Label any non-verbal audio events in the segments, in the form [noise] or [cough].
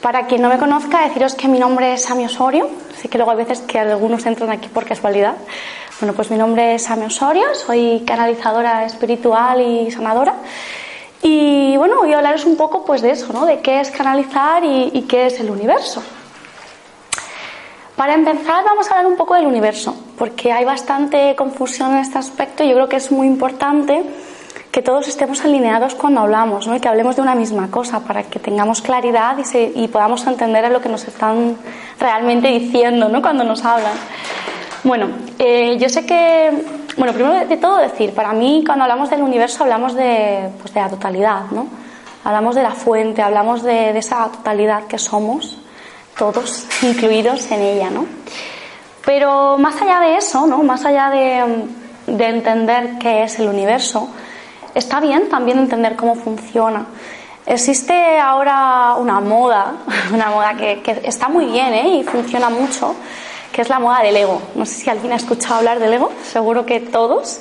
Para quien no me conozca, deciros que mi nombre es Sami Osorio. Sé que luego hay veces que algunos entran aquí por casualidad. Bueno, pues mi nombre es Sami Osorio, soy canalizadora espiritual y sanadora. Y bueno, voy a hablaros un poco pues de eso, ¿no? De qué es canalizar y, y qué es el universo. Para empezar, vamos a hablar un poco del universo, porque hay bastante confusión en este aspecto y yo creo que es muy importante que todos estemos alineados cuando hablamos ¿no? y que hablemos de una misma cosa para que tengamos claridad y, podamos entender a lo que nos están realmente diciendo ¿no? cuando nos hablan. Bueno, eh, yo sé que, bueno, primero de todo decir, para mí cuando hablamos del universo hablamos de, pues de la totalidad, ¿no? Hablamos de la fuente, hablamos de esa totalidad que somos, todos incluidos en ella, ¿no? Pero más allá de eso, ¿no? Más allá de, de entender qué es el universo, está bien también entender cómo funciona. Existe ahora una moda, [laughs] una moda que, está muy bien ¿eh? y funciona mucho, que es la moda del ego. No sé si alguien ha escuchado hablar del ego, seguro que todos.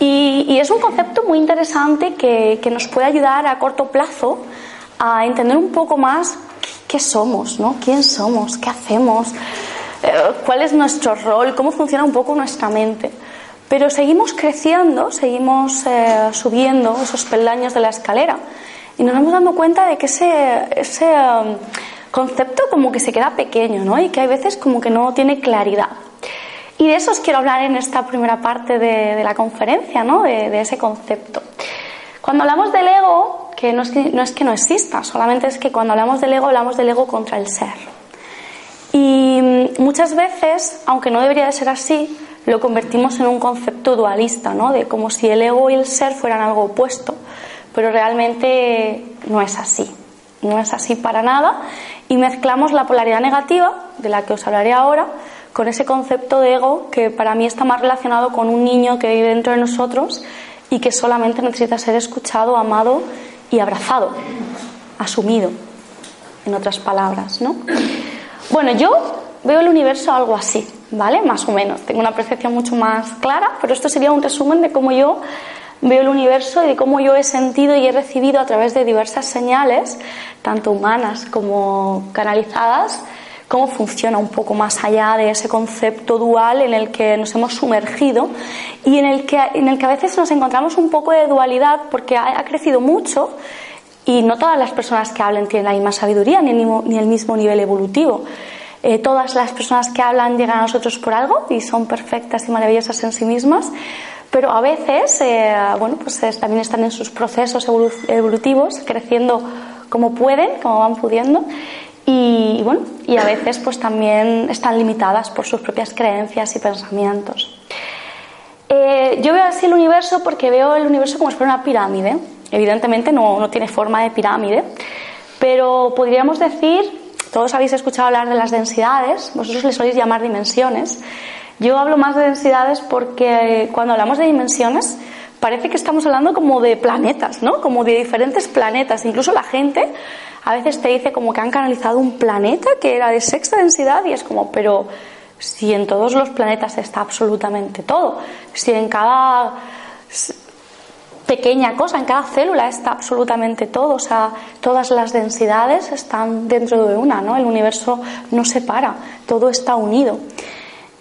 Y, es un concepto muy interesante que, nos puede ayudar a corto plazo a entender un poco más qué somos, ¿no? quién somos, qué hacemos, eh, cuál es nuestro rol, cómo funciona un poco nuestra mente. Pero seguimos creciendo, seguimos eh, subiendo esos peldaños de la escalera y nos vamos dando cuenta de que ese, ese um, concepto como que se queda pequeño ¿no? y que hay veces como que no tiene claridad. Y de eso os quiero hablar en esta primera parte de, de la conferencia, ¿no? de, de, ese concepto. Cuando hablamos del ego, que no, es que no exista, solamente es que cuando hablamos del ego hablamos del ego contra el ser. Y muchas veces, aunque no debería de ser así, lo convertimos en un concepto dualista, ¿no? De como si el ego y el ser fueran algo opuesto. Pero realmente no es así. No es así para nada. Y mezclamos la polaridad negativa, de la que os hablaré ahora, con ese concepto de ego que para mí está más relacionado con un niño que vive dentro de nosotros y que solamente necesita ser escuchado, amado abrazado, asumido, en otras palabras, ¿no? Bueno, yo veo el universo algo así, ¿vale? Más o menos. Tengo una percepción mucho más clara, pero esto sería un resumen de cómo yo veo el universo y de cómo yo he sentido y he recibido a través de diversas señales, tanto humanas como canalizadas, cómo funciona un poco más allá de ese concepto dual en el que nos hemos sumergido y en el que, en el que a veces nos encontramos un poco de dualidad porque ha, ha crecido mucho y no todas las personas que hablan tienen la misma sabiduría ni el mismo, ni el mismo nivel evolutivo. Eh, todas las personas que hablan llegan a nosotros por algo y son perfectas y maravillosas en sí mismas, pero a veces, eh, bueno, pues también están en sus procesos evolu evolutivos, creciendo como pueden, como van pudiendo, y, bueno, y a veces pues también están limitadas por sus propias creencias y pensamientos. Eh, yo veo así el universo porque veo el universo como si fuera una pirámide. Evidentemente no, no tiene forma de pirámide, pero podríamos decir todos habéis escuchado hablar de las densidades, vosotros les soléis llamar dimensiones. Yo hablo más de densidades porque cuando hablamos de dimensiones parece que estamos hablando como de planetas, ¿no? Como de diferentes planetas. Incluso la gente a veces te dice como que han canalizado un planeta que era de sexta densidad y es como, pero si en todos los planetas está absolutamente todo, si en cada pequeña cosa, en cada célula está absolutamente todo, o sea, todas las densidades están dentro de una, ¿no? El universo no se para, todo está unido.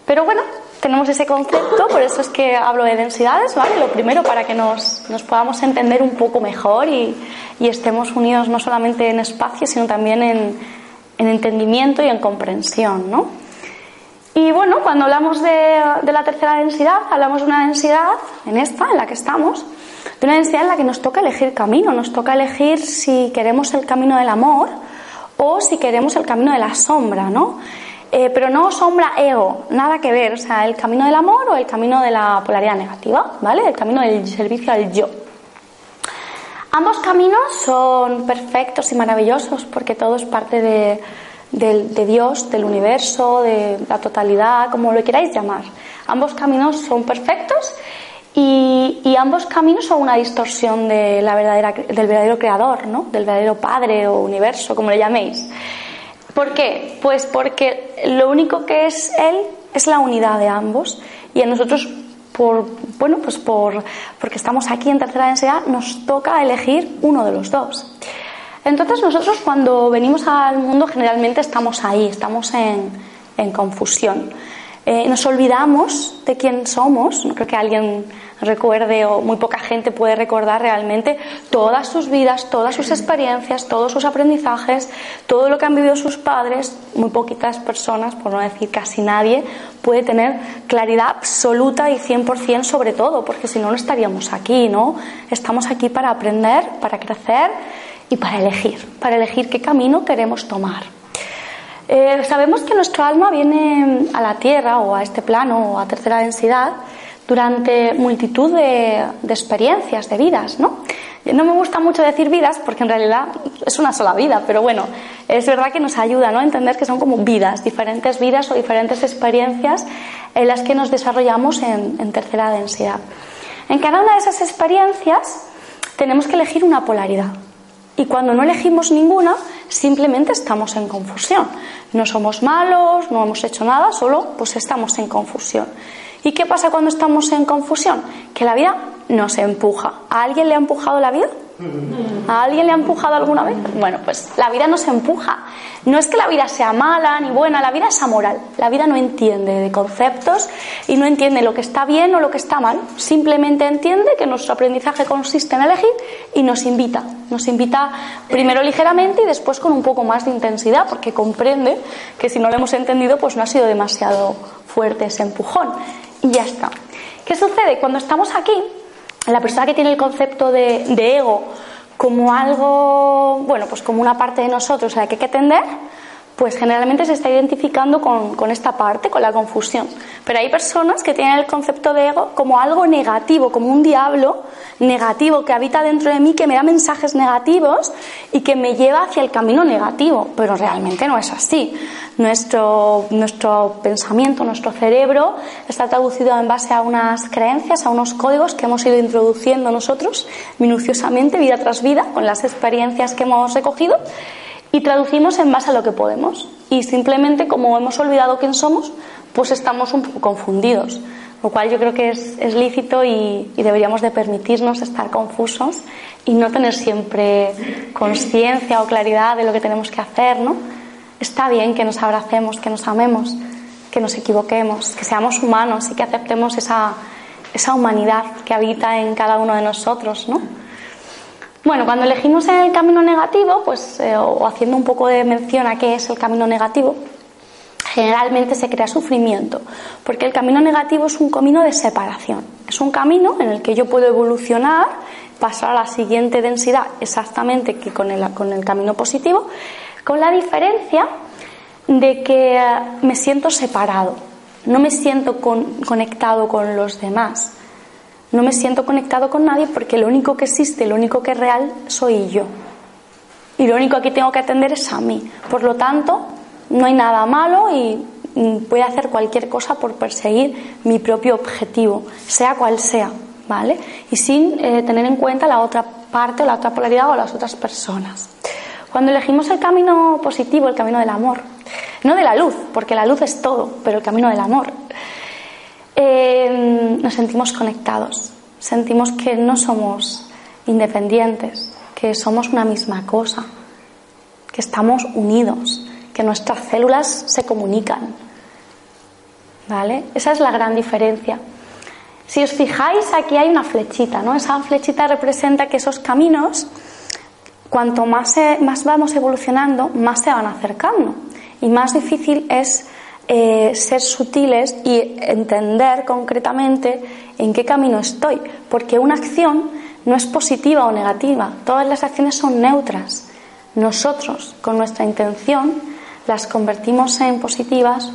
Pero bueno, tenemos ese concepto, por eso es que hablo de densidades, ¿vale? Lo primero para que nos, nos podamos entender un poco mejor y, y, estemos unidos no solamente en espacio, sino también en, en entendimiento y en comprensión, ¿no? Y bueno, cuando hablamos de, de la tercera densidad, hablamos de una densidad, en esta, en la que estamos, de una densidad en la que nos toca elegir camino, nos toca elegir si queremos el camino del amor o si queremos el camino de la sombra, ¿no? Eh, pero no sombra ego, nada que ver, o sea, el camino del amor o el camino de la polaridad negativa, ¿vale? El camino del servicio al yo. Ambos caminos son perfectos y maravillosos porque todo es parte de, de Dios, del universo, de la totalidad, como lo queráis llamar. Ambos caminos son perfectos y, ambos caminos son una distorsión de la verdadera, del verdadero creador, ¿no? del verdadero padre o universo, como le llaméis. ¿Por qué? Pues porque lo único que es Él es la unidad de ambos y a nosotros, por, bueno, pues por, porque estamos aquí en tercera densidad, nos toca elegir uno de los dos. Entonces nosotros cuando venimos al mundo generalmente estamos ahí, estamos en, en confusión. Eh, nos olvidamos de quién somos, no creo que alguien recuerde o muy poca gente puede recordar realmente todas sus vidas, todas sus experiencias, todos sus aprendizajes, todo lo que han vivido sus padres, muy poquitas personas, por no decir casi nadie, puede tener claridad absoluta y 100% sobre todo, porque si no, no estaríamos aquí, ¿no? Estamos aquí para aprender, para crecer y para elegir, para elegir qué camino queremos tomar. Eh, sabemos que nuestro alma viene a la Tierra o a este plano o a tercera densidad durante multitud de, experiencias, de vidas, ¿no? No me gusta mucho decir vidas porque en realidad es una sola vida, pero bueno, es verdad que nos ayuda ¿no? a entender que son como vidas, diferentes vidas o diferentes experiencias en las que nos desarrollamos en, en tercera densidad. En cada una de esas experiencias tenemos que elegir una polaridad. Y cuando no elegimos ninguna, simplemente estamos en confusión. No somos malos, no hemos hecho nada, solo pues estamos en confusión. ¿Y qué pasa cuando estamos en confusión? Que la vida nos empuja. ¿A alguien le ha empujado la vida? ¿A alguien le ha empujado alguna vez? Bueno, pues la vida nos empuja. No es que la vida sea mala ni buena, la vida es amoral. La vida no entiende de conceptos y no entiende lo que está bien o lo que está mal. Simplemente entiende que nuestro aprendizaje consiste en elegir y nos invita. Nos invita primero ligeramente y después con un poco más de intensidad porque comprende que si no lo hemos entendido pues no ha sido demasiado fuerte ese empujón. Y ya está. ¿Qué sucede? Cuando estamos aquí, la persona que tiene el concepto de, ego como algo, bueno, pues como una parte de nosotros a la que hay que atender, pues generalmente se está identificando con, con, esta parte, con la confusión. Pero hay personas que tienen el concepto de ego como algo negativo, como un diablo negativo que habita dentro de mí, que me da mensajes negativos y que me lleva hacia el camino negativo. Pero realmente no es así. Nuestro, nuestro pensamiento, nuestro cerebro está traducido en base a unas creencias, a unos códigos que hemos ido introduciendo nosotros minuciosamente, vida tras vida, con las experiencias que hemos recogido y traducimos en base a lo que podemos. Y simplemente como hemos olvidado quién somos, pues estamos un poco confundidos. Lo cual yo creo que es, lícito y, y, deberíamos de permitirnos estar confusos y no tener siempre conciencia o claridad de lo que tenemos que hacer, ¿no? Está bien que nos abracemos, que nos amemos, que nos equivoquemos, que seamos humanos y que aceptemos esa, esa humanidad que habita en cada uno de nosotros, ¿no? Bueno, cuando elegimos el camino negativo, pues, eh, o haciendo un poco de mención a qué es el camino negativo, generalmente se crea sufrimiento, porque el camino negativo es un camino de separación. Es un camino en el que yo puedo evolucionar, pasar a la siguiente densidad exactamente que con el, con el camino positivo, con la diferencia de que eh, me siento separado, no me siento conectado con los demás. No me siento conectado con nadie porque lo único que existe, lo único que es real soy yo. Y lo único que tengo que atender es a mí. Por lo tanto, no hay nada malo y voy a hacer cualquier cosa por perseguir mi propio objetivo, sea cual sea, ¿vale? Y sin eh, tener en cuenta la otra parte, la otra polaridad o las otras personas. Cuando elegimos el camino positivo, el camino del amor, no de la luz, porque la luz es todo, pero el camino del amor, eh, nos sentimos conectados, sentimos que no somos independientes, que somos una misma cosa, que estamos unidos, que nuestras células se comunican. ¿Vale? Esa es la gran diferencia. Si os fijáis, aquí hay una flechita, ¿no? Esa flechita representa que esos caminos, cuanto más, más vamos evolucionando, más se van acercando. Y más difícil es eh, ser sutiles y entender concretamente en qué camino estoy, porque una acción no es positiva o negativa, todas las acciones son neutras. Nosotros, con nuestra intención, las convertimos en positivas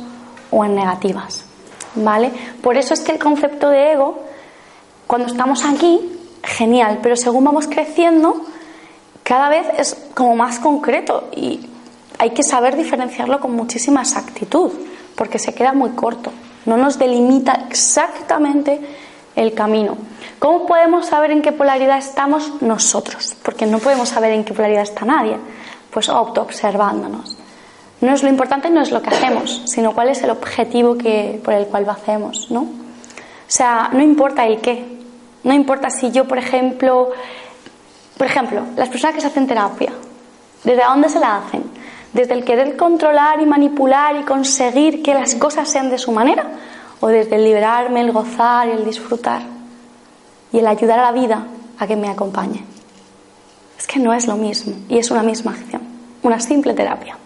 o en negativas. ¿Vale? Por eso es que el concepto de ego, cuando estamos aquí, genial, pero según vamos creciendo, cada vez es como más concreto y hay que saber diferenciarlo con muchísima exactitud, porque se queda muy corto, no nos delimita exactamente el camino. ¿Cómo podemos saber en qué polaridad estamos nosotros? Porque no podemos saber en qué polaridad está nadie. Pues auto-observándonos. No es lo importante, no es lo que hacemos, sino cuál es el objetivo que, por el cual lo hacemos, ¿no? O sea, no importa el qué. No importa si yo, por ejemplo, por ejemplo, las personas que se hacen terapia, ¿desde dónde se la hacen? ¿Desde el querer controlar y manipular y conseguir que las cosas sean de su manera? ¿O desde el liberarme, el gozar y el disfrutar? Y el ayudar a la vida a que me acompañe. Es que no es lo mismo y es una misma acción, una simple terapia.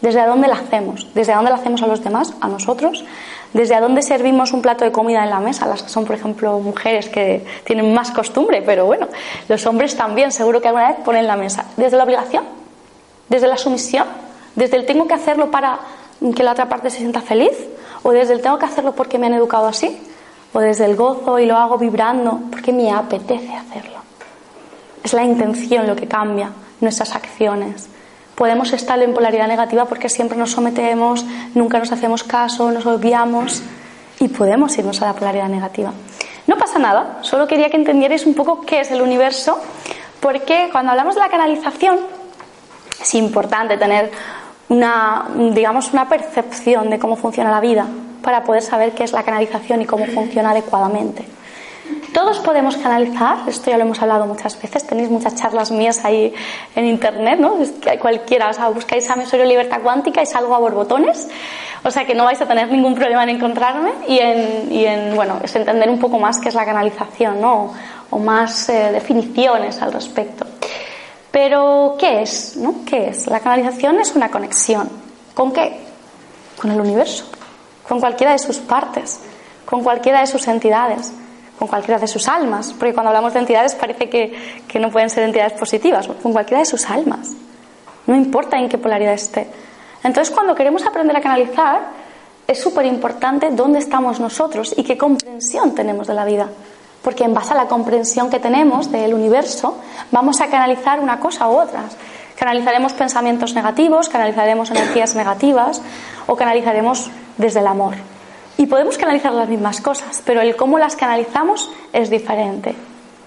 ¿Desde dónde la hacemos? ¿Desde dónde la hacemos a los demás? ¿A nosotros? ¿Desde dónde servimos un plato de comida en la mesa? Las que son, por ejemplo, mujeres que tienen más costumbre, pero bueno, los hombres también, seguro que alguna vez ponen la mesa. ¿Desde la obligación? ¿Desde la sumisión? ¿Desde el tengo que hacerlo para que la otra parte se sienta feliz? ¿O desde el tengo que hacerlo porque me han educado así? ¿O desde el gozo y lo hago vibrando porque me apetece hacerlo? Es la intención lo que cambia nuestras acciones podemos estar en polaridad negativa porque siempre nos sometemos, nunca nos hacemos caso, nos obviamos y podemos irnos a la polaridad negativa. No pasa nada, solo quería que entendierais un poco qué es el universo, porque cuando hablamos de la canalización es importante tener una, digamos, una percepción de cómo funciona la vida para poder saber qué es la canalización y cómo funciona adecuadamente. Todos podemos canalizar, esto ya lo hemos hablado muchas veces, tenéis muchas charlas mías ahí en internet, ¿no? Cualquiera, o sea, buscáis a Mesorio Libertad Cuántica y salgo a borbotones, o sea que no vais a tener ningún problema en encontrarme y en, y en bueno, es entender un poco más qué es la canalización, ¿no? O, más eh, definiciones al respecto. Pero, ¿qué es? ¿no? ¿Qué es? La canalización es una conexión. ¿Con qué? Con el universo, con cualquiera de sus partes, con cualquiera de sus entidades con cualquiera de sus almas, porque cuando hablamos de entidades parece que, que, no pueden ser entidades positivas, con cualquiera de sus almas, no importa en qué polaridad esté. Entonces cuando queremos aprender a canalizar, es súper importante dónde estamos nosotros y qué comprensión tenemos de la vida, porque en base a la comprensión que tenemos del universo, vamos a canalizar una cosa u otra. Canalizaremos pensamientos negativos, canalizaremos energías negativas o canalizaremos desde el amor. Y podemos canalizar las mismas cosas, pero el cómo las canalizamos es diferente.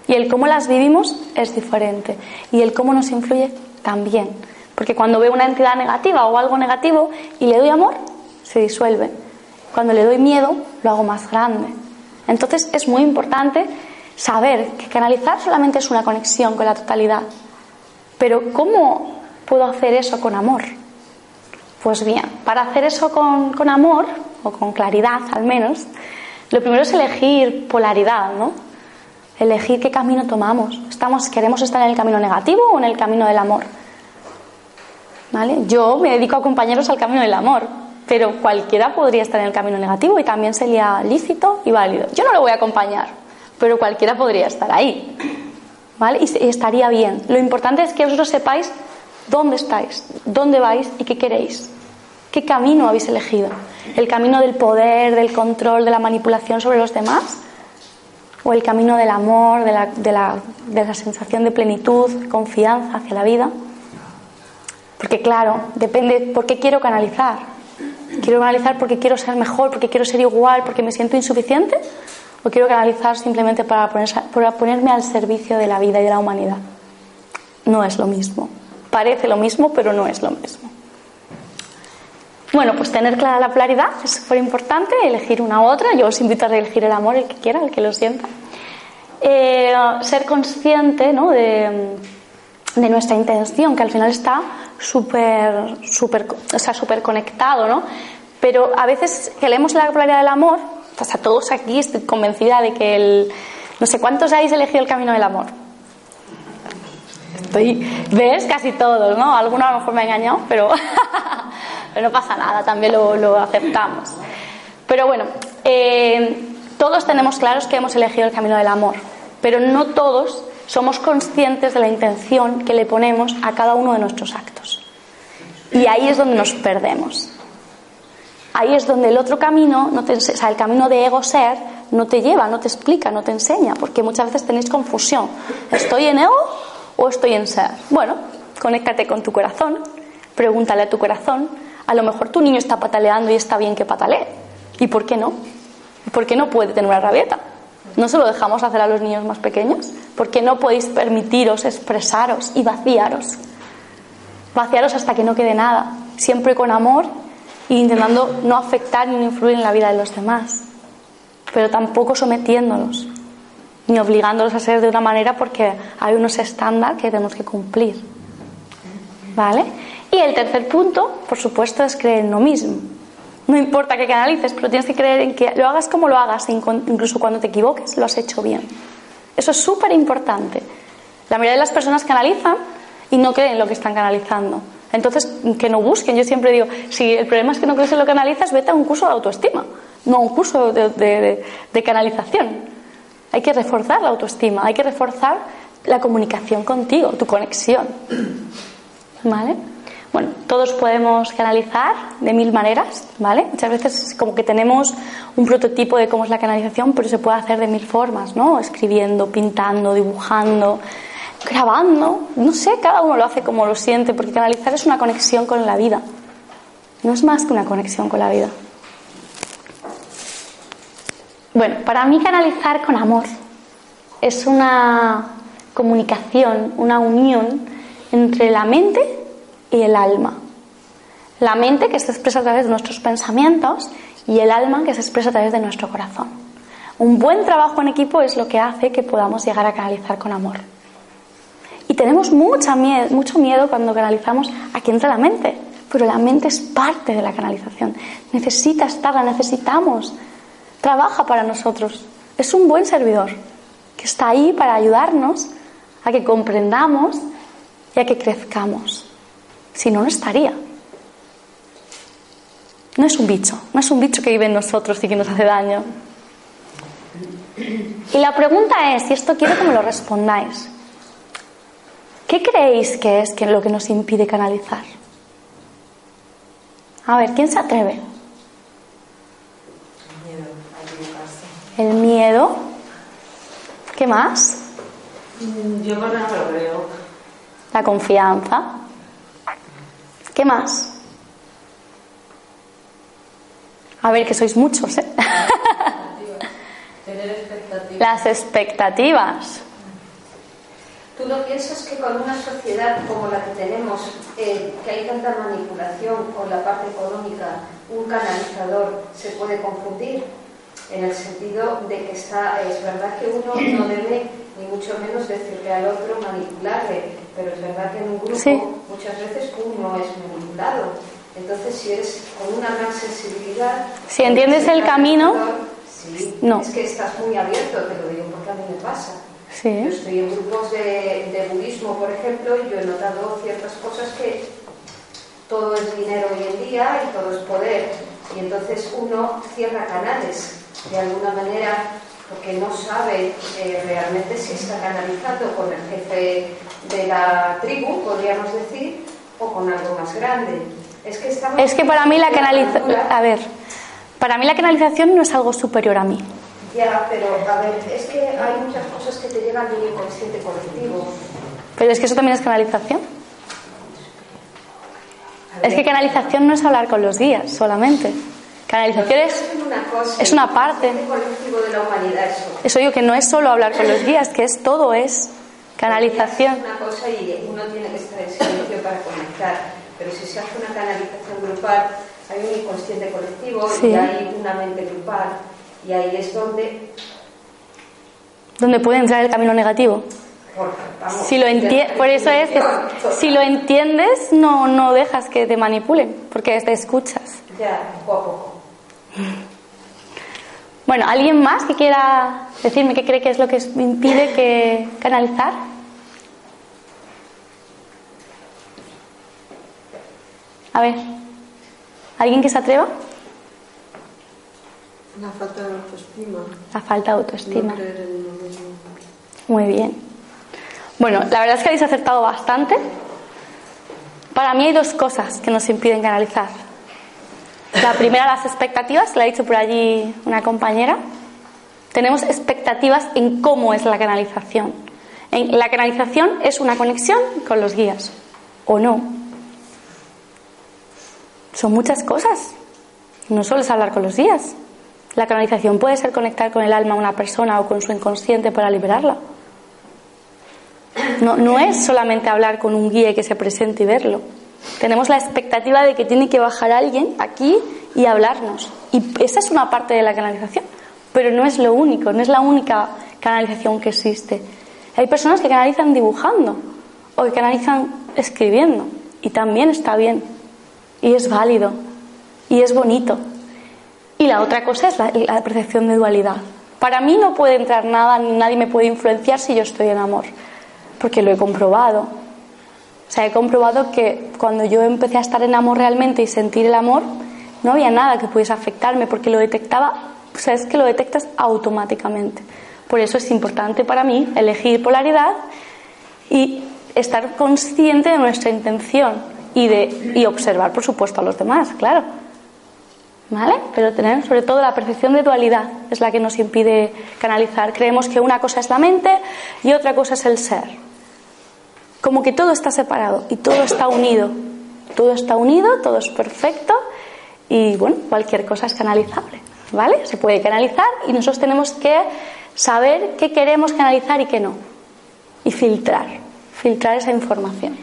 Y el cómo las vivimos es diferente. Y el cómo nos influye también. Porque cuando veo una entidad negativa o algo negativo y le doy amor, se disuelve. Cuando le doy miedo, lo hago más grande. Entonces es muy importante saber que canalizar solamente es una conexión con la totalidad. Pero ¿cómo puedo hacer eso con amor? Pues bien, para hacer eso con, amor, o con claridad al menos, lo primero es elegir polaridad, ¿no? Elegir qué camino tomamos. Estamos, ¿Queremos estar en el camino negativo o en el camino del amor? ¿Vale? Yo me dedico a acompañaros al camino del amor, pero cualquiera podría estar en el camino negativo y también sería lícito y válido. Yo no lo voy a acompañar, pero cualquiera podría estar ahí. ¿Vale? Y estaría bien. Lo importante es que vosotros sepáis dónde estáis, dónde vais y qué queréis. ¿Qué camino habéis elegido? ¿El camino del poder, del control, de la manipulación sobre los demás? ¿O el camino del amor, de la, de la, de la sensación de plenitud, confianza hacia la vida? Porque claro, depende por qué quiero canalizar. ¿Quiero canalizar porque quiero ser mejor, porque quiero ser igual, porque me siento insuficiente? ¿O quiero canalizar simplemente para, para ponerme al servicio de la vida y de la humanidad? No es lo mismo. Parece lo mismo, pero no es lo mismo. Bueno, pues tener clara la polaridad es súper importante, elegir una u otra. Yo os invito a elegir el amor, el que quiera, el que lo sienta. Eh, ser consciente ¿no? de, nuestra intención, que al final está súper super, o sea, super conectado, ¿no? Pero a veces que leemos la polaridad del amor, pues a todos aquí estoy convencida de que el, no sé cuántos habéis elegido el camino del amor. Estoy, ves, casi todos, ¿no? Alguno a lo mejor me ha engañado, pero [laughs] pero no pasa nada, también lo, aceptamos. Pero bueno, eh, todos tenemos claros que hemos elegido el camino del amor, pero no todos somos conscientes de la intención que le ponemos a cada uno de nuestros actos. Y ahí es donde nos perdemos. Ahí es donde el otro camino, no te, o sea, el camino de ego ser, no te lleva, no te explica, no te enseña, porque muchas veces tenéis confusión. ¿Estoy en ego o estoy en ser? Bueno, conéctate con tu corazón, pregúntale a tu corazón. A lo mejor tu niño está pataleando y está bien que patalee. ¿Y por qué no? ¿Por qué no puede tener una rabieta? ¿No se lo dejamos hacer a los niños más pequeños? ¿Por qué no podéis permitiros expresaros y vaciaros? Vaciaros hasta que no quede nada, siempre con amor e intentando no afectar ni influir en la vida de los demás, pero tampoco sometiéndolos ni obligándolos a ser de una manera porque hay unos estándares que tenemos que cumplir. ¿Vale? Y el tercer punto, por supuesto, es creer en lo mismo. No importa que canalices, pero tienes que creer en que lo hagas como lo hagas, incluso cuando te equivoques, lo has hecho bien. Eso es súper importante. La mayoría de las personas canalizan y no creen en lo que están canalizando. Entonces, que no busquen. Yo siempre digo, si el problema es que no crees en lo que canalizas, vete a un curso de autoestima, no a un curso de canalización. Hay que reforzar la autoestima, hay que reforzar la comunicación contigo, tu conexión. ¿Vale? Bueno, todos podemos canalizar de mil maneras, ¿vale? Muchas veces como que tenemos un prototipo de cómo es la canalización, pero se puede hacer de mil formas, ¿no? Escribiendo, pintando, dibujando, grabando, no sé, cada uno lo hace como lo siente, porque canalizar es una conexión con la vida. No es más que una conexión con la vida. Bueno, para mí canalizar con amor es una comunicación, una unión entre la mente y el alma. La mente que se expresa a través de nuestros pensamientos y el alma que se expresa a través de nuestro corazón. Un buen trabajo en equipo es lo que hace que podamos llegar a canalizar con amor. Y tenemos mucha miedo, mucho miedo cuando canalizamos aquí entra la mente, pero la mente es parte de la canalización. Necesita estar, la necesitamos trabaja para nosotros. Es un buen servidor que está ahí para ayudarnos a que comprendamos y a que crezcamos. Si no, no estaría. No es un bicho, no es un bicho que vive en nosotros y que nos hace daño. Y la pregunta es, y esto quiero que me lo respondáis, ¿qué creéis que es lo que nos impide canalizar? A ver, ¿quién se atreve? El miedo. ¿Qué más? Mm, yo por ejemplo creo. La confianza. ¿Qué más? A ver, que sois muchos, ¿eh? Las expectativas. ¿Tú no piensas que con una sociedad como la que tenemos, eh, que hay tanta manipulación con la parte económica, un canalizador se puede confundir? En el sentido de que está, es verdad que uno no debe ni mucho menos decirle al otro manipularle, pero es verdad que en un grupo muchas veces uno es manipulado. Entonces, si eres con una gran sensibilidad, si entiendes el camino, sí, no. es que estás muy abierto, te lo digo porque a mí me pasa. Sí. Yo estoy en grupos de, de budismo, por ejemplo, y yo he notado ciertas cosas que todo es dinero hoy en día y todo es poder. Y entonces uno cierra canales de alguna manera porque no sabe eh, realmente si está canalizando con el jefe de la tribu, podríamos decir, o con algo más grande. Es que, es que para mí la canalización, a ver, para mí la canalización no es algo superior a mí. Ya, pero a ver, es que hay muchas cosas que te llegan del inconsciente colectivo. Pero es que eso también es canalización. Es que canalización no es hablar con los guías solamente. Canalización es, una parte. Eso digo que no es solo hablar con los guías, que es todo es canalización. una cosa y uno tiene que estar en silencio para conectar, pero si se hace una canalización grupal, hay un inconsciente colectivo y hay una mente grupal y ahí es donde donde puede entrar el camino negativo. si lo por eso es que si lo entiendes no no dejas que te manipulen porque te escuchas. Ya, poco a poco. Bueno, ¿alguien más que quiera decirme qué cree que es lo que impide que canalizar? A ver, ¿alguien que se atreva? La falta de autoestima. La falta de autoestima. Muy bien. Bueno, la verdad es que habéis acertado bastante. Para mí hay dos cosas que nos impiden canalizar. La primera, las expectativas, la ha dicho por allí una compañera. Tenemos expectativas en cómo es la canalización. La canalización es una conexión con los guías, o no. Son muchas cosas. No solo es hablar con los guías. La canalización puede ser conectar con el alma a una persona o con su inconsciente para liberarla. No, no es solamente hablar con un guía y que se presente y verlo. Tenemos la expectativa de que tiene que bajar alguien aquí y hablarnos. Y esa es una parte de la canalización. Pero no es lo único, no es la única canalización que existe. Hay personas que canalizan dibujando o que canalizan escribiendo. Y también está bien. Y es válido. Y es bonito. Y la otra cosa es la, la percepción de dualidad. Para mí no puede entrar nada, ni nadie me puede influenciar si yo estoy en amor. Porque lo he comprobado. Sea, he comprobado que cuando yo empecé a estar en amor realmente y sentir el amor, no había nada que pudiese afectarme porque lo detectaba, o sea, es que lo detectas automáticamente. Por eso es importante para mí elegir polaridad y estar consciente de nuestra intención y, de, y observar, por supuesto, a los demás, claro. ¿Vale? Pero tener sobre todo la percepción de dualidad es la que nos impide canalizar. Creemos que una cosa es la mente y otra cosa es el ser. Como que todo está separado y todo está unido. Todo está unido, todo es perfecto y bueno, cualquier cosa es canalizable. ¿Vale? Se puede canalizar y nosotros tenemos que saber qué queremos canalizar y qué no. Y filtrar, filtrar esa información.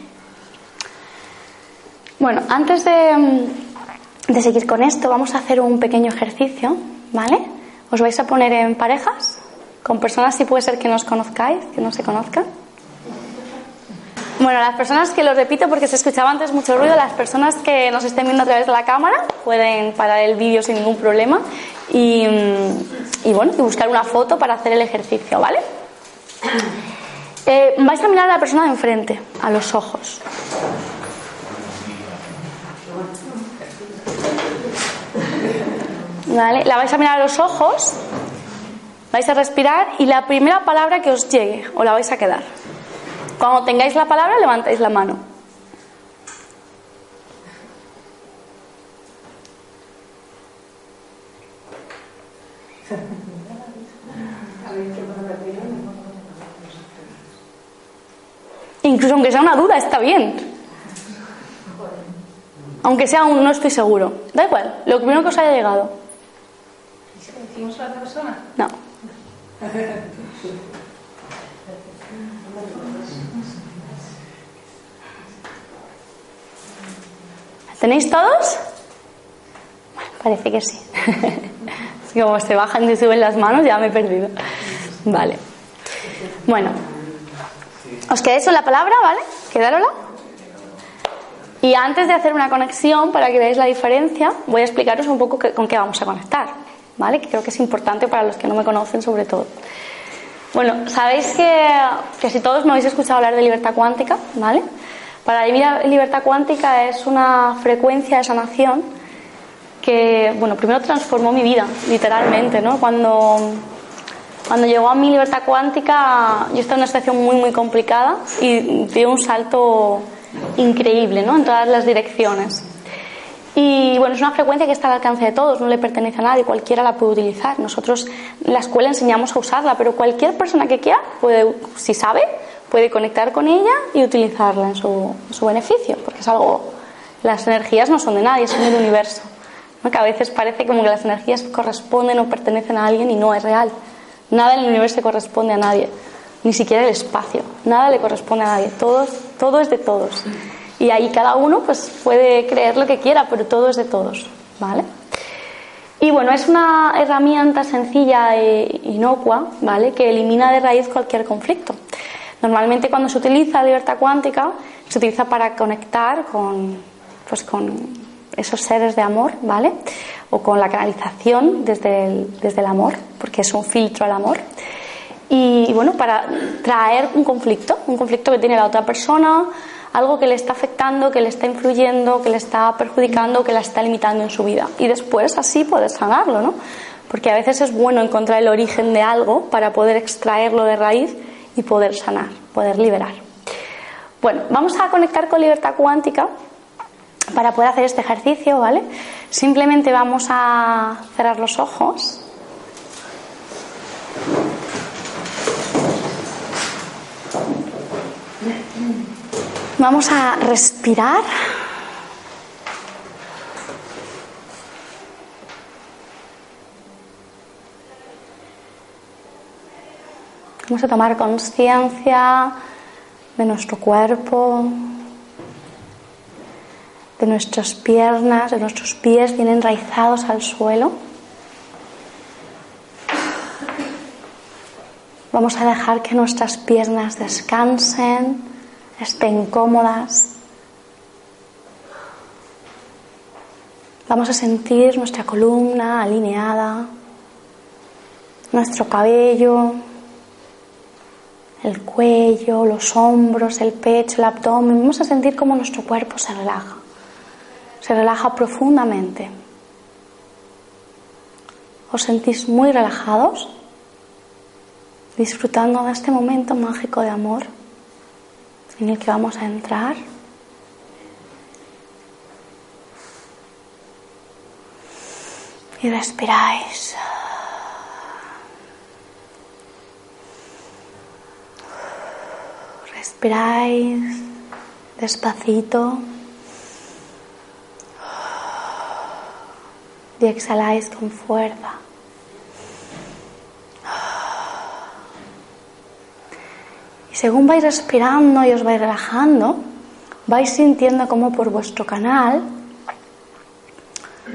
Bueno, antes de, de seguir con esto, vamos a hacer un pequeño ejercicio, ¿vale? Os vais a poner en parejas, con personas si puede ser que no os conozcáis, que no se conozcan. Bueno, las personas que lo repito porque se escuchaba antes mucho ruido, las personas que nos estén viendo a través de la cámara pueden parar el vídeo sin ningún problema y, y bueno, y buscar una foto para hacer el ejercicio, ¿vale? Eh, vais a mirar a la persona de enfrente, a los ojos. ¿Vale? La vais a mirar a los ojos, vais a respirar y la primera palabra que os llegue, o la vais a quedar. Cuando tengáis la palabra, levantáis la mano. Incluso aunque sea una duda, está bien. Aunque sea un no estoy seguro. Da igual, lo primero que os haya llegado. ¿Y si le decimos a la persona? No. [laughs] ¿Tenéis todos? Parece que sí. [laughs] Como se bajan y suben las manos, ya me he perdido. Vale. Bueno. ¿Os quedáis con la palabra, vale? Quedárosla. Y antes de hacer una conexión, para que veáis la diferencia, voy a explicaros un poco con qué vamos a conectar, ¿vale? Que creo que es importante para los que no me conocen, sobre todo. Bueno, sabéis que, que si todos me habéis escuchado hablar de libertad cuántica, ¿vale? Para mí la libertad cuántica es una frecuencia de sanación que, bueno, primero transformó mi vida, literalmente, ¿no? Cuando, cuando llegó a mi libertad cuántica, yo estaba en una situación muy, muy complicada y dio un salto increíble, ¿no? En todas las direcciones. Y bueno, es una frecuencia que está al alcance de todos, no le pertenece a nadie, cualquiera la puede utilizar. Nosotros en la escuela enseñamos a usarla, pero cualquier persona que quiera puede, si sabe, puede conectar con ella y utilizarla en su, su beneficio, porque es algo, las energías no son de nadie, son del universo. ¿no? Que a veces parece como que las energías corresponden o pertenecen a alguien y no es real. Nada en el universo corresponde a nadie, ni siquiera el espacio, nada le corresponde a nadie, todos, todo es de todos. Y ahí cada uno pues puede creer lo que quiera, pero todo es de todos, ¿vale? Y bueno, es una herramienta sencilla e inocua, ¿vale? Que elimina de raíz cualquier conflicto. Normalmente cuando se utiliza libertad cuántica, se utiliza para conectar con, pues con esos seres de amor, ¿vale? O con la canalización desde el, desde el amor, porque es un filtro al amor. Y bueno, para traer un conflicto, un conflicto que tiene la otra persona, algo que le está afectando, que le está influyendo, que le está perjudicando, que la está limitando en su vida. Y después así poder sanarlo, ¿no? Porque a veces es bueno encontrar el origen de algo para poder extraerlo de raíz y poder sanar, poder liberar. Bueno, vamos a conectar con libertad cuántica para poder hacer este ejercicio, ¿vale? Simplemente vamos a cerrar los ojos. Vamos a respirar. Vamos a tomar conciencia de nuestro cuerpo, de nuestras piernas, de nuestros pies bien enraizados al suelo. Vamos a dejar que nuestras piernas descansen, estén cómodas. Vamos a sentir nuestra columna alineada, nuestro cabello, el cuello, los hombros, el pecho, el abdomen. Vamos a sentir cómo nuestro cuerpo se relaja. Se relaja profundamente. ¿Os sentís muy relajados? Disfrutando de este momento mágico de amor en el que vamos a entrar. Y respiráis. Respiráis despacito y exhaláis con fuerza. Y según vais respirando y os vais relajando, vais sintiendo como por vuestro canal,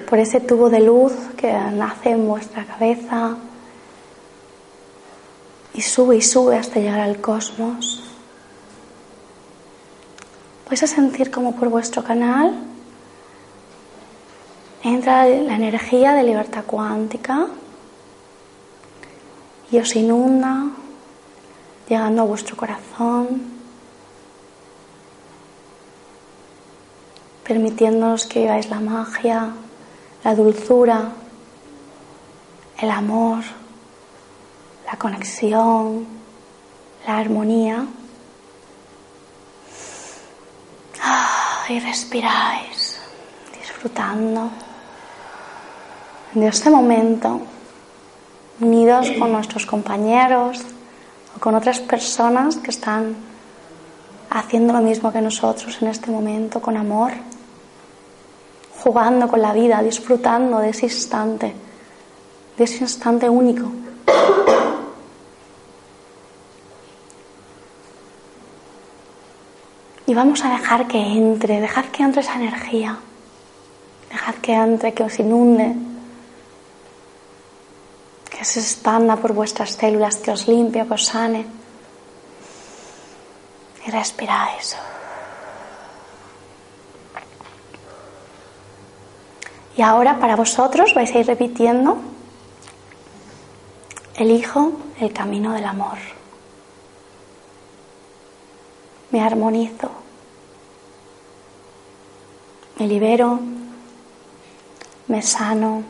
por ese tubo de luz que nace en vuestra cabeza y sube y sube hasta llegar al cosmos, vais a sentir como por vuestro canal entra la energía de libertad cuántica y os inunda llegando a vuestro corazón, permitiéndonos que viváis la magia, la dulzura, el amor, la conexión, la armonía. Y respiráis, disfrutando de este momento, unidos con nuestros compañeros o con otras personas que están haciendo lo mismo que nosotros en este momento, con amor, jugando con la vida, disfrutando de ese instante, de ese instante único. Y vamos a dejar que entre, dejad que entre esa energía, dejad que entre, que os inunde, que se expanda por vuestras células, que os limpie, que os sane. Y respiráis. Y ahora para vosotros vais a ir repitiendo, elijo el camino del amor. Me armonizo, me libero, me sano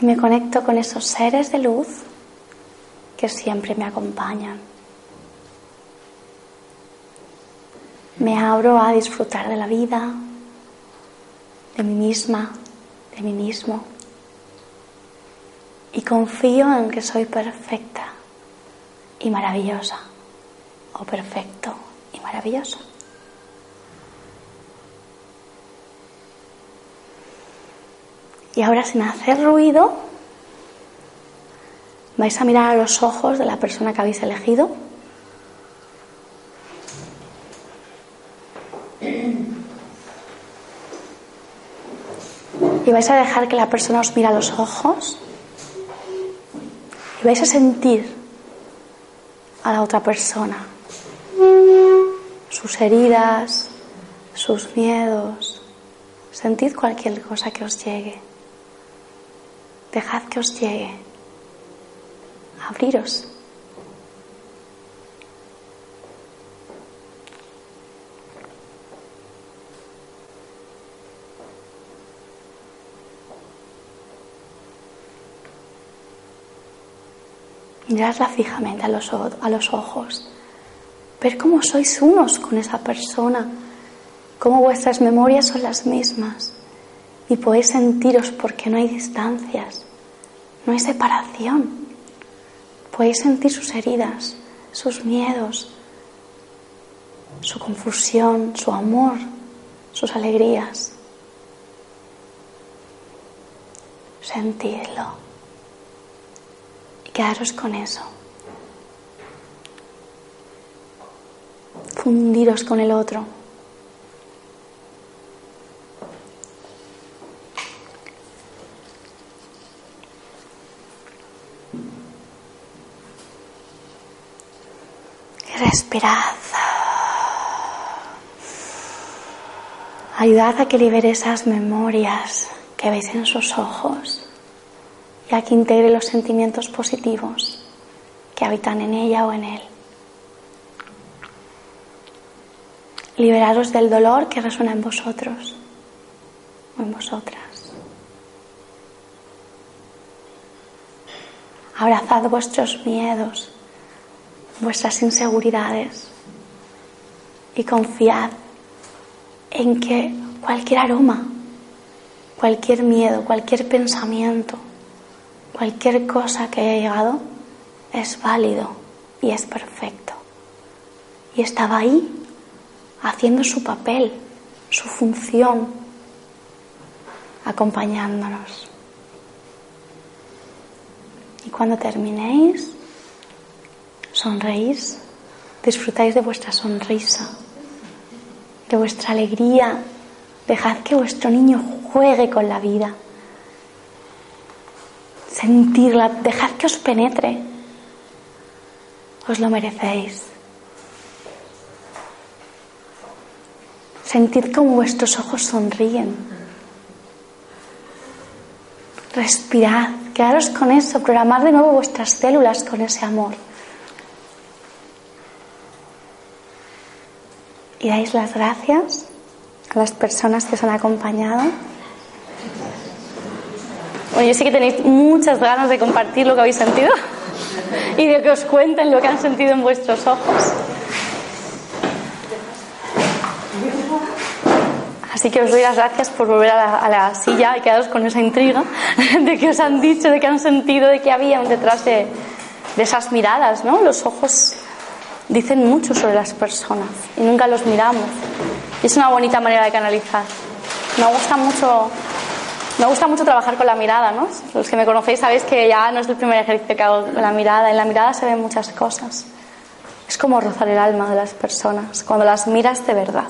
y me conecto con esos seres de luz que siempre me acompañan. Me abro a disfrutar de la vida, de mí misma, de mí mismo. Y confío en que soy perfecta y maravillosa, o perfecto y maravilloso. Y ahora sin hacer ruido, vais a mirar a los ojos de la persona que habéis elegido. Y vais a dejar que la persona os mire a los ojos. Y vais a sentir a la otra persona. Sus heridas, sus miedos. Sentid cualquier cosa que os llegue. Dejad que os llegue. Abriros. Miradla fijamente a los, a los ojos. Ver cómo sois unos con esa persona, cómo vuestras memorias son las mismas y podéis sentiros porque no hay distancias, no hay separación. Podéis sentir sus heridas, sus miedos, su confusión, su amor, sus alegrías. Sentidlo y quedaros con eso. Fundiros con el otro. respirad. Ayudad a que libere esas memorias que veis en sus ojos y a que integre los sentimientos positivos que habitan en ella o en él. Liberaros del dolor que resuena en vosotros o en vosotras. Abrazad vuestros miedos, vuestras inseguridades y confiad en que cualquier aroma, cualquier miedo, cualquier pensamiento, cualquier cosa que haya llegado es válido y es perfecto. Y estaba ahí haciendo su papel, su función, acompañándonos. Y cuando terminéis, sonreís, disfrutáis de vuestra sonrisa, de vuestra alegría, dejad que vuestro niño juegue con la vida, sentirla, dejad que os penetre, os lo merecéis. Sentid como vuestros ojos sonríen. Respirad, quedaros con eso, programad de nuevo vuestras células con ese amor. y dais las gracias a las personas que os han acompañado. Bueno, yo sé que tenéis muchas ganas de compartir lo que habéis sentido [laughs] y de que os cuenten lo que han sentido en vuestros ojos. Así que os doy las gracias por volver a la, silla y quedaros con esa intriga [laughs] de qué os han dicho, de qué han sentido, de qué había detrás de, de esas miradas, ¿no? Los ojos dicen mucho sobre las personas y nunca los miramos. Y es una bonita manera de canalizar. Me gusta mucho, me gusta mucho trabajar con la mirada, ¿no? Los que me conocéis sabéis que ya no es el primer ejercicio que hago con la mirada. En la mirada se ven muchas cosas. Es como rozar el alma de las personas cuando las miras de verdad.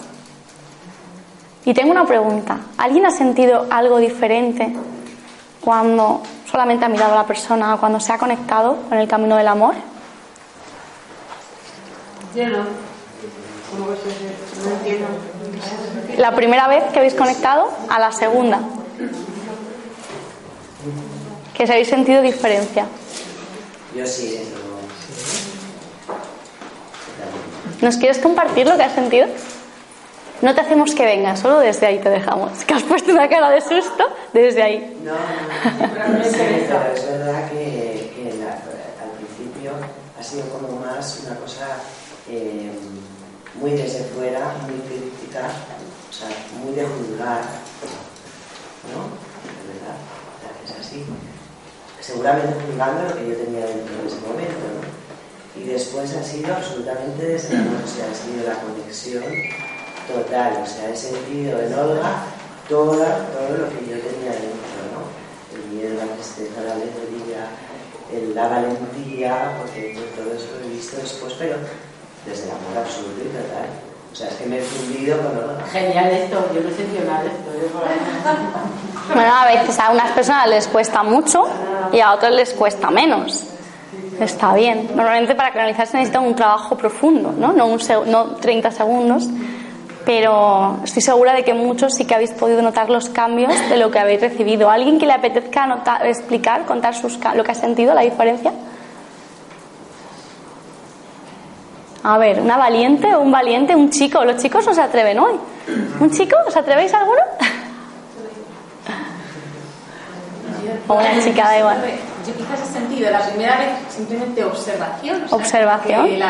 Y tengo una pregunta. ¿Alguien ha sentido algo diferente cuando solamente ha mirado a la persona o cuando se ha conectado con el camino del amor? La primera vez que habéis conectado a la segunda. Que se habéis sentido diferencia. Yo sí, eso. ¿Nos quieres compartir lo que has sentido? No te hacemos que vengas, solo desde ahí te dejamos. Que has puesto una cara de susto desde ahí. No, no, no. es verdad que, al principio ha sido como más una cosa eh, muy desde fuera, muy crítica, o sea, muy de juzgar, ¿no? De verdad, es así. Seguramente juzgando lo que yo tenía dentro de ese momento, ¿no? Y después ha sido absolutamente desde la sea, ha sido la conexión total, o sea, he sentido en Olga todo, todo lo que yo tenía dentro, ¿no? El miedo, la tristeza, la alegría, la valentía, porque todo eso lo he visto después, pero desde el amor absoluto y total. O sea, es que me he fundido con Olga. Genial esto, yo no he sentido nada de esto. [laughs] Bueno, a veces a unas personas les cuesta mucho y a otras les cuesta menos. Está bien. Normalmente para canalizar se necesita un trabajo profundo, ¿no? No, un no 30 segundos. Pero estoy segura de que muchos sí que habéis podido notar los cambios de lo que habéis recibido. ¿Alguien que le apetezca explicar, contar sus, lo que ha sentido, la diferencia? A ver, ¿una valiente o un valiente? ¿Un chico? Los chicos no se atreven hoy. ¿Un chico? ¿Os atrevéis alguno? [laughs] O una chica, da igual. Yo quizás he sentido la primera vez simplemente observación. observación. el